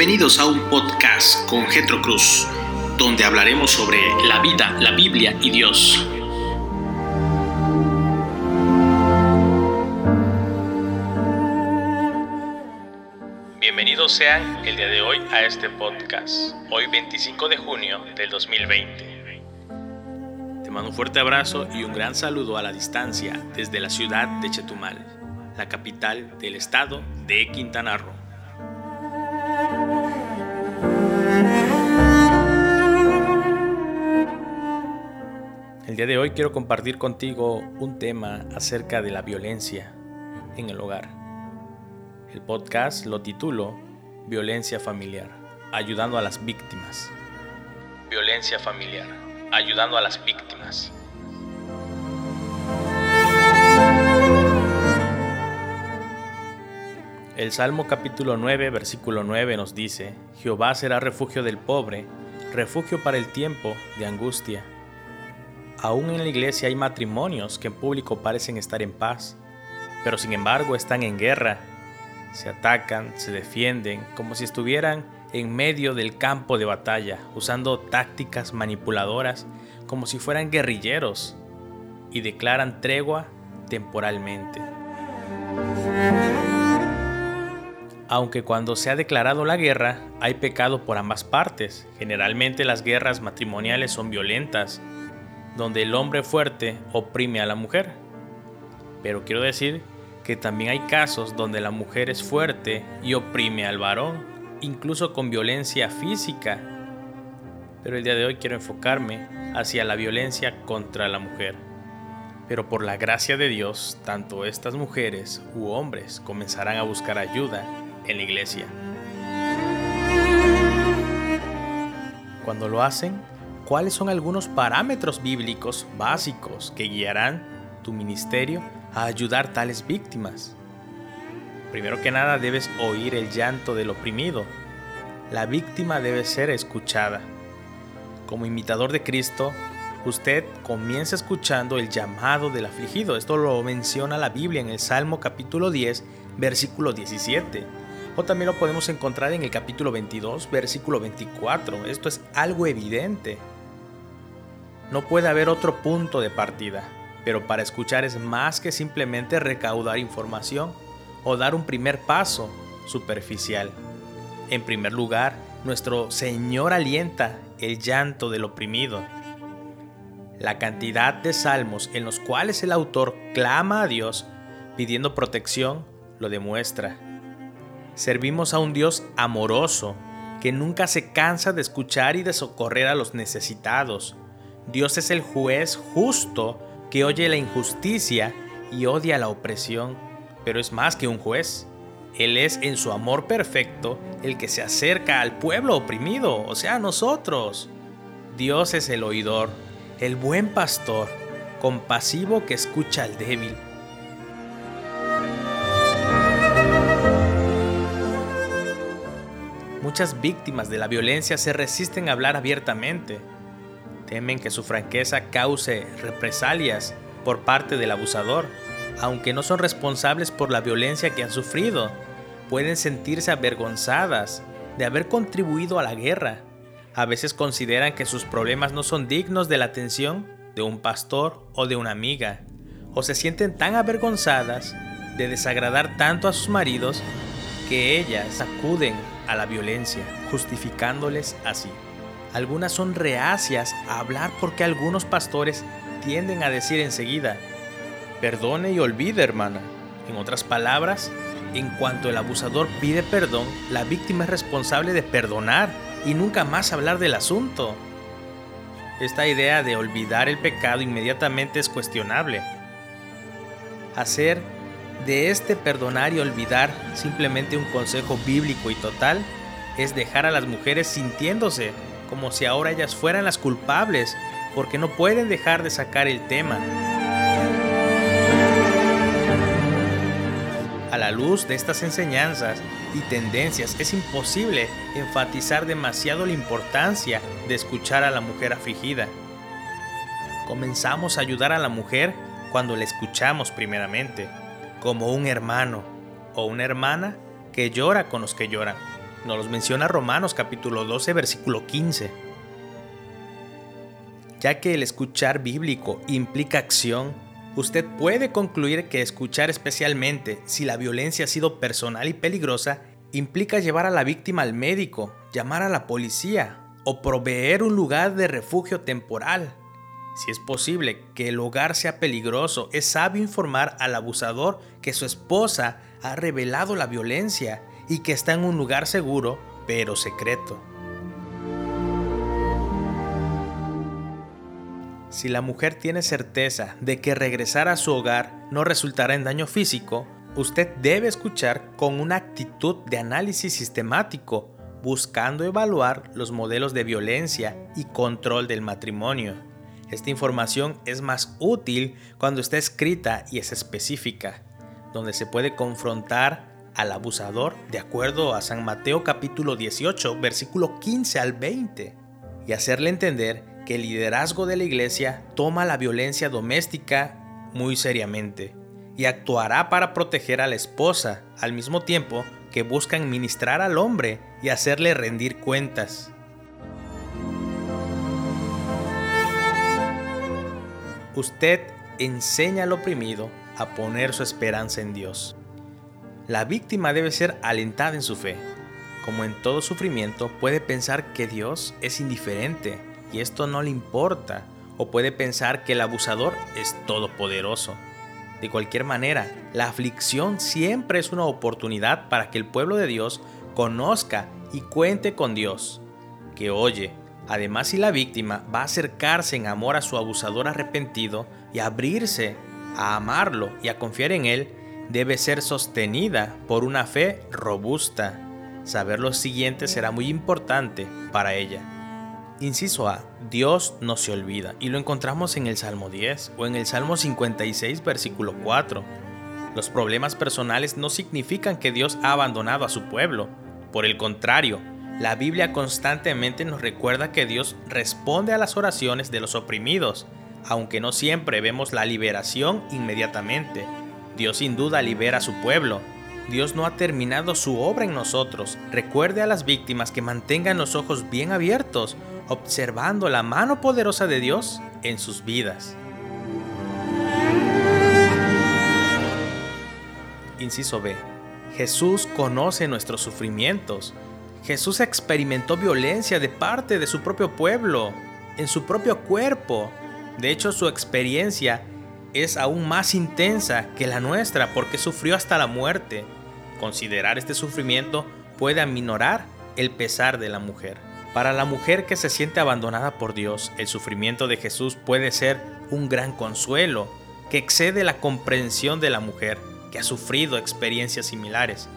Bienvenidos a un podcast con Getro Cruz, donde hablaremos sobre la vida, la Biblia y Dios. Bienvenidos sean el día de hoy a este podcast, hoy 25 de junio del 2020. Te mando un fuerte abrazo y un gran saludo a la distancia desde la ciudad de Chetumal, la capital del estado de Quintana Roo. El día de hoy quiero compartir contigo un tema acerca de la violencia en el hogar. El podcast lo titulo Violencia familiar, ayudando a las víctimas. Violencia familiar, ayudando a las víctimas. El Salmo capítulo 9, versículo 9 nos dice, Jehová será refugio del pobre, refugio para el tiempo de angustia. Aún en la iglesia hay matrimonios que en público parecen estar en paz, pero sin embargo están en guerra. Se atacan, se defienden, como si estuvieran en medio del campo de batalla, usando tácticas manipuladoras, como si fueran guerrilleros, y declaran tregua temporalmente. Aunque cuando se ha declarado la guerra hay pecado por ambas partes, generalmente las guerras matrimoniales son violentas, donde el hombre fuerte oprime a la mujer. Pero quiero decir que también hay casos donde la mujer es fuerte y oprime al varón, incluso con violencia física. Pero el día de hoy quiero enfocarme hacia la violencia contra la mujer. Pero por la gracia de Dios, tanto estas mujeres u hombres comenzarán a buscar ayuda en la iglesia. Cuando lo hacen, ¿cuáles son algunos parámetros bíblicos básicos que guiarán tu ministerio a ayudar tales víctimas? Primero que nada debes oír el llanto del oprimido. La víctima debe ser escuchada. Como imitador de Cristo, usted comienza escuchando el llamado del afligido. Esto lo menciona la Biblia en el Salmo capítulo 10, versículo 17. O también lo podemos encontrar en el capítulo 22, versículo 24. Esto es algo evidente. No puede haber otro punto de partida, pero para escuchar es más que simplemente recaudar información o dar un primer paso superficial. En primer lugar, nuestro Señor alienta el llanto del oprimido. La cantidad de salmos en los cuales el autor clama a Dios pidiendo protección lo demuestra. Servimos a un Dios amoroso que nunca se cansa de escuchar y de socorrer a los necesitados. Dios es el juez justo que oye la injusticia y odia la opresión, pero es más que un juez. Él es en su amor perfecto el que se acerca al pueblo oprimido, o sea, nosotros. Dios es el oidor, el buen pastor, compasivo que escucha al débil Muchas víctimas de la violencia se resisten a hablar abiertamente. Temen que su franqueza cause represalias por parte del abusador. Aunque no son responsables por la violencia que han sufrido, pueden sentirse avergonzadas de haber contribuido a la guerra. A veces consideran que sus problemas no son dignos de la atención de un pastor o de una amiga, o se sienten tan avergonzadas de desagradar tanto a sus maridos que ellas acuden a la violencia, justificándoles así. Algunas son reacias a hablar porque algunos pastores tienden a decir enseguida, perdone y olvide hermana. En otras palabras, en cuanto el abusador pide perdón, la víctima es responsable de perdonar y nunca más hablar del asunto. Esta idea de olvidar el pecado inmediatamente es cuestionable. Hacer de este perdonar y olvidar simplemente un consejo bíblico y total es dejar a las mujeres sintiéndose como si ahora ellas fueran las culpables porque no pueden dejar de sacar el tema. A la luz de estas enseñanzas y tendencias es imposible enfatizar demasiado la importancia de escuchar a la mujer afligida. Comenzamos a ayudar a la mujer cuando la escuchamos primeramente como un hermano o una hermana que llora con los que lloran. Nos los menciona Romanos capítulo 12 versículo 15. Ya que el escuchar bíblico implica acción, usted puede concluir que escuchar especialmente si la violencia ha sido personal y peligrosa implica llevar a la víctima al médico, llamar a la policía o proveer un lugar de refugio temporal. Si es posible que el hogar sea peligroso, es sabio informar al abusador que su esposa ha revelado la violencia y que está en un lugar seguro, pero secreto. Si la mujer tiene certeza de que regresar a su hogar no resultará en daño físico, usted debe escuchar con una actitud de análisis sistemático, buscando evaluar los modelos de violencia y control del matrimonio. Esta información es más útil cuando está escrita y es específica, donde se puede confrontar al abusador de acuerdo a San Mateo capítulo 18, versículo 15 al 20, y hacerle entender que el liderazgo de la iglesia toma la violencia doméstica muy seriamente y actuará para proteger a la esposa al mismo tiempo que buscan ministrar al hombre y hacerle rendir cuentas. Usted enseña al oprimido a poner su esperanza en Dios. La víctima debe ser alentada en su fe. Como en todo sufrimiento, puede pensar que Dios es indiferente y esto no le importa, o puede pensar que el abusador es todopoderoso. De cualquier manera, la aflicción siempre es una oportunidad para que el pueblo de Dios conozca y cuente con Dios, que oye. Además, si la víctima va a acercarse en amor a su abusador arrepentido y abrirse a amarlo y a confiar en él, debe ser sostenida por una fe robusta. Saber lo siguiente será muy importante para ella. Inciso A. Dios no se olvida y lo encontramos en el Salmo 10 o en el Salmo 56 versículo 4. Los problemas personales no significan que Dios ha abandonado a su pueblo. Por el contrario, la Biblia constantemente nos recuerda que Dios responde a las oraciones de los oprimidos, aunque no siempre vemos la liberación inmediatamente. Dios sin duda libera a su pueblo, Dios no ha terminado su obra en nosotros. Recuerde a las víctimas que mantengan los ojos bien abiertos, observando la mano poderosa de Dios en sus vidas. Inciso B. Jesús conoce nuestros sufrimientos. Jesús experimentó violencia de parte de su propio pueblo, en su propio cuerpo. De hecho, su experiencia es aún más intensa que la nuestra porque sufrió hasta la muerte. Considerar este sufrimiento puede aminorar el pesar de la mujer. Para la mujer que se siente abandonada por Dios, el sufrimiento de Jesús puede ser un gran consuelo que excede la comprensión de la mujer que ha sufrido experiencias similares.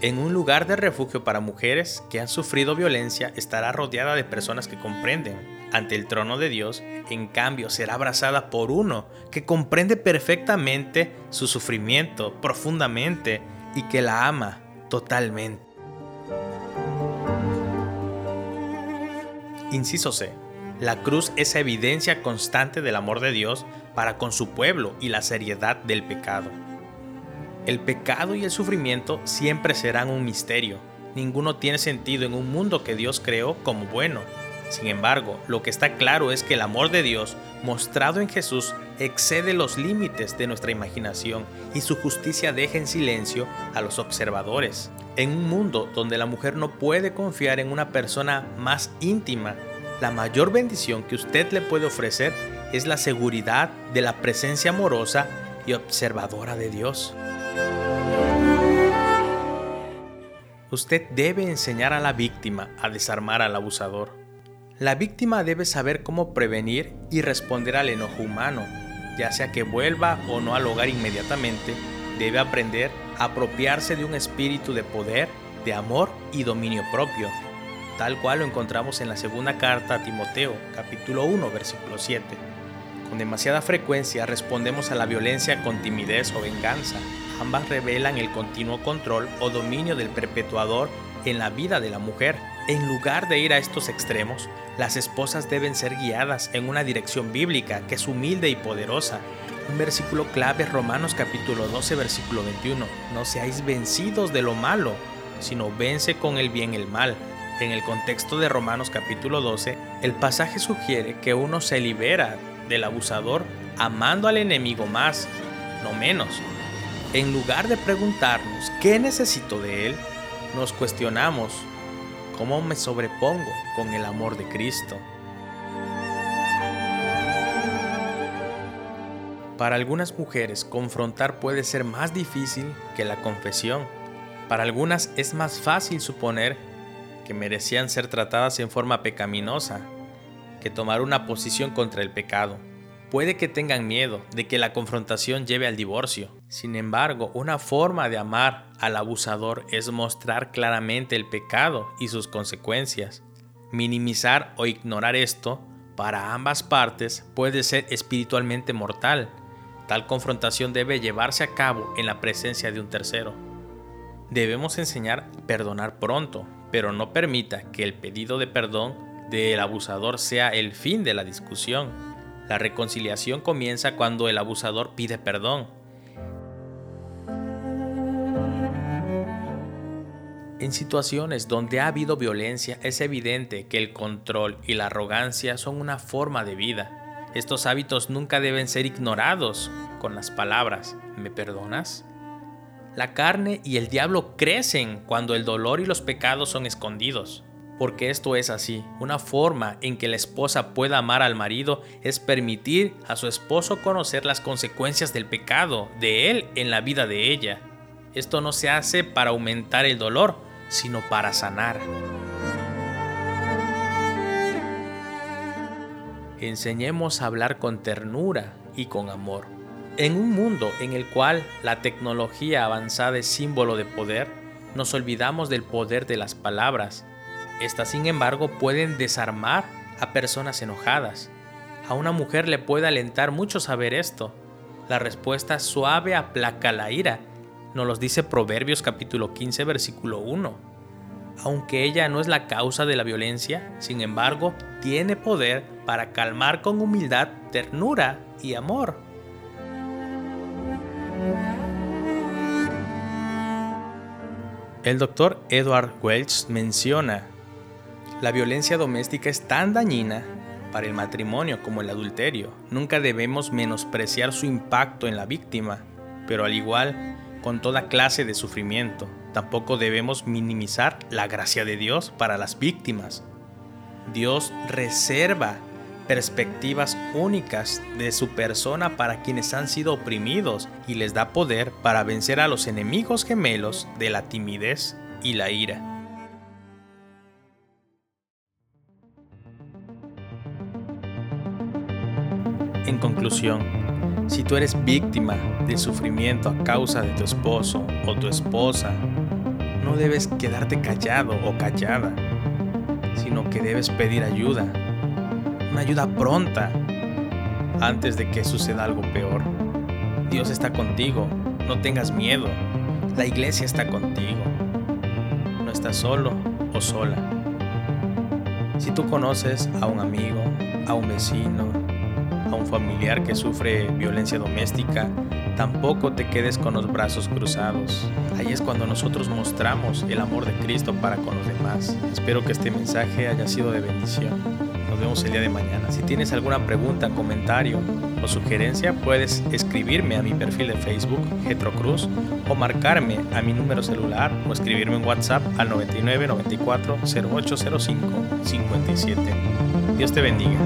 En un lugar de refugio para mujeres que han sufrido violencia estará rodeada de personas que comprenden. Ante el trono de Dios, en cambio, será abrazada por uno que comprende perfectamente su sufrimiento profundamente y que la ama totalmente. Inciso C. La cruz es evidencia constante del amor de Dios para con su pueblo y la seriedad del pecado. El pecado y el sufrimiento siempre serán un misterio. Ninguno tiene sentido en un mundo que Dios creó como bueno. Sin embargo, lo que está claro es que el amor de Dios, mostrado en Jesús, excede los límites de nuestra imaginación y su justicia deja en silencio a los observadores. En un mundo donde la mujer no puede confiar en una persona más íntima, la mayor bendición que usted le puede ofrecer es la seguridad de la presencia amorosa y observadora de Dios. Usted debe enseñar a la víctima a desarmar al abusador. La víctima debe saber cómo prevenir y responder al enojo humano ya sea que vuelva o no al hogar inmediatamente, debe aprender a apropiarse de un espíritu de poder, de amor y dominio propio, tal cual lo encontramos en la segunda carta a Timoteo, capítulo 1, versículo 7. Con demasiada frecuencia respondemos a la violencia con timidez o venganza. Ambas revelan el continuo control o dominio del perpetuador en la vida de la mujer. En lugar de ir a estos extremos, las esposas deben ser guiadas en una dirección bíblica que es humilde y poderosa. Un versículo clave es Romanos capítulo 12 versículo 21. No seáis vencidos de lo malo, sino vence con el bien el mal. En el contexto de Romanos capítulo 12, el pasaje sugiere que uno se libera del abusador amando al enemigo más, no menos. En lugar de preguntarnos qué necesito de él, nos cuestionamos cómo me sobrepongo con el amor de Cristo. Para algunas mujeres confrontar puede ser más difícil que la confesión. Para algunas es más fácil suponer que merecían ser tratadas en forma pecaminosa que tomar una posición contra el pecado. Puede que tengan miedo de que la confrontación lleve al divorcio. Sin embargo, una forma de amar al abusador es mostrar claramente el pecado y sus consecuencias. Minimizar o ignorar esto para ambas partes puede ser espiritualmente mortal Tal confrontación debe llevarse a cabo en la presencia de un tercero. Debemos enseñar a perdonar pronto, pero no permita que el pedido de perdón del abusador sea el fin de la discusión. La reconciliación comienza cuando el abusador pide perdón. En situaciones donde ha habido violencia es evidente que el control y la arrogancia son una forma de vida. Estos hábitos nunca deben ser ignorados con las palabras, ¿me perdonas? La carne y el diablo crecen cuando el dolor y los pecados son escondidos. Porque esto es así. Una forma en que la esposa pueda amar al marido es permitir a su esposo conocer las consecuencias del pecado de él en la vida de ella. Esto no se hace para aumentar el dolor, sino para sanar. enseñemos a hablar con ternura y con amor. En un mundo en el cual la tecnología avanzada es símbolo de poder, nos olvidamos del poder de las palabras. Estas, sin embargo, pueden desarmar a personas enojadas. A una mujer le puede alentar mucho saber esto. La respuesta suave aplaca la ira. Nos los dice Proverbios capítulo 15 versículo 1 aunque ella no es la causa de la violencia, sin embargo, tiene poder para calmar con humildad, ternura y amor. El doctor Edward Welch menciona, la violencia doméstica es tan dañina para el matrimonio como el adulterio. Nunca debemos menospreciar su impacto en la víctima, pero al igual con toda clase de sufrimiento. Tampoco debemos minimizar la gracia de Dios para las víctimas. Dios reserva perspectivas únicas de su persona para quienes han sido oprimidos y les da poder para vencer a los enemigos gemelos de la timidez y la ira. En conclusión, si tú eres víctima de sufrimiento a causa de tu esposo o tu esposa, no debes quedarte callado o callada, sino que debes pedir ayuda, una ayuda pronta, antes de que suceda algo peor. Dios está contigo, no tengas miedo, la iglesia está contigo, no estás solo o sola. Si tú conoces a un amigo, a un vecino, a un familiar que sufre violencia doméstica, tampoco te quedes con los brazos cruzados. Ahí es cuando nosotros mostramos el amor de Cristo para con los demás. Espero que este mensaje haya sido de bendición. Nos vemos el día de mañana. Si tienes alguna pregunta, comentario o sugerencia, puedes escribirme a mi perfil de Facebook, Getro Cruz, o marcarme a mi número celular o escribirme en WhatsApp al 99 94 0805 57. Dios te bendiga.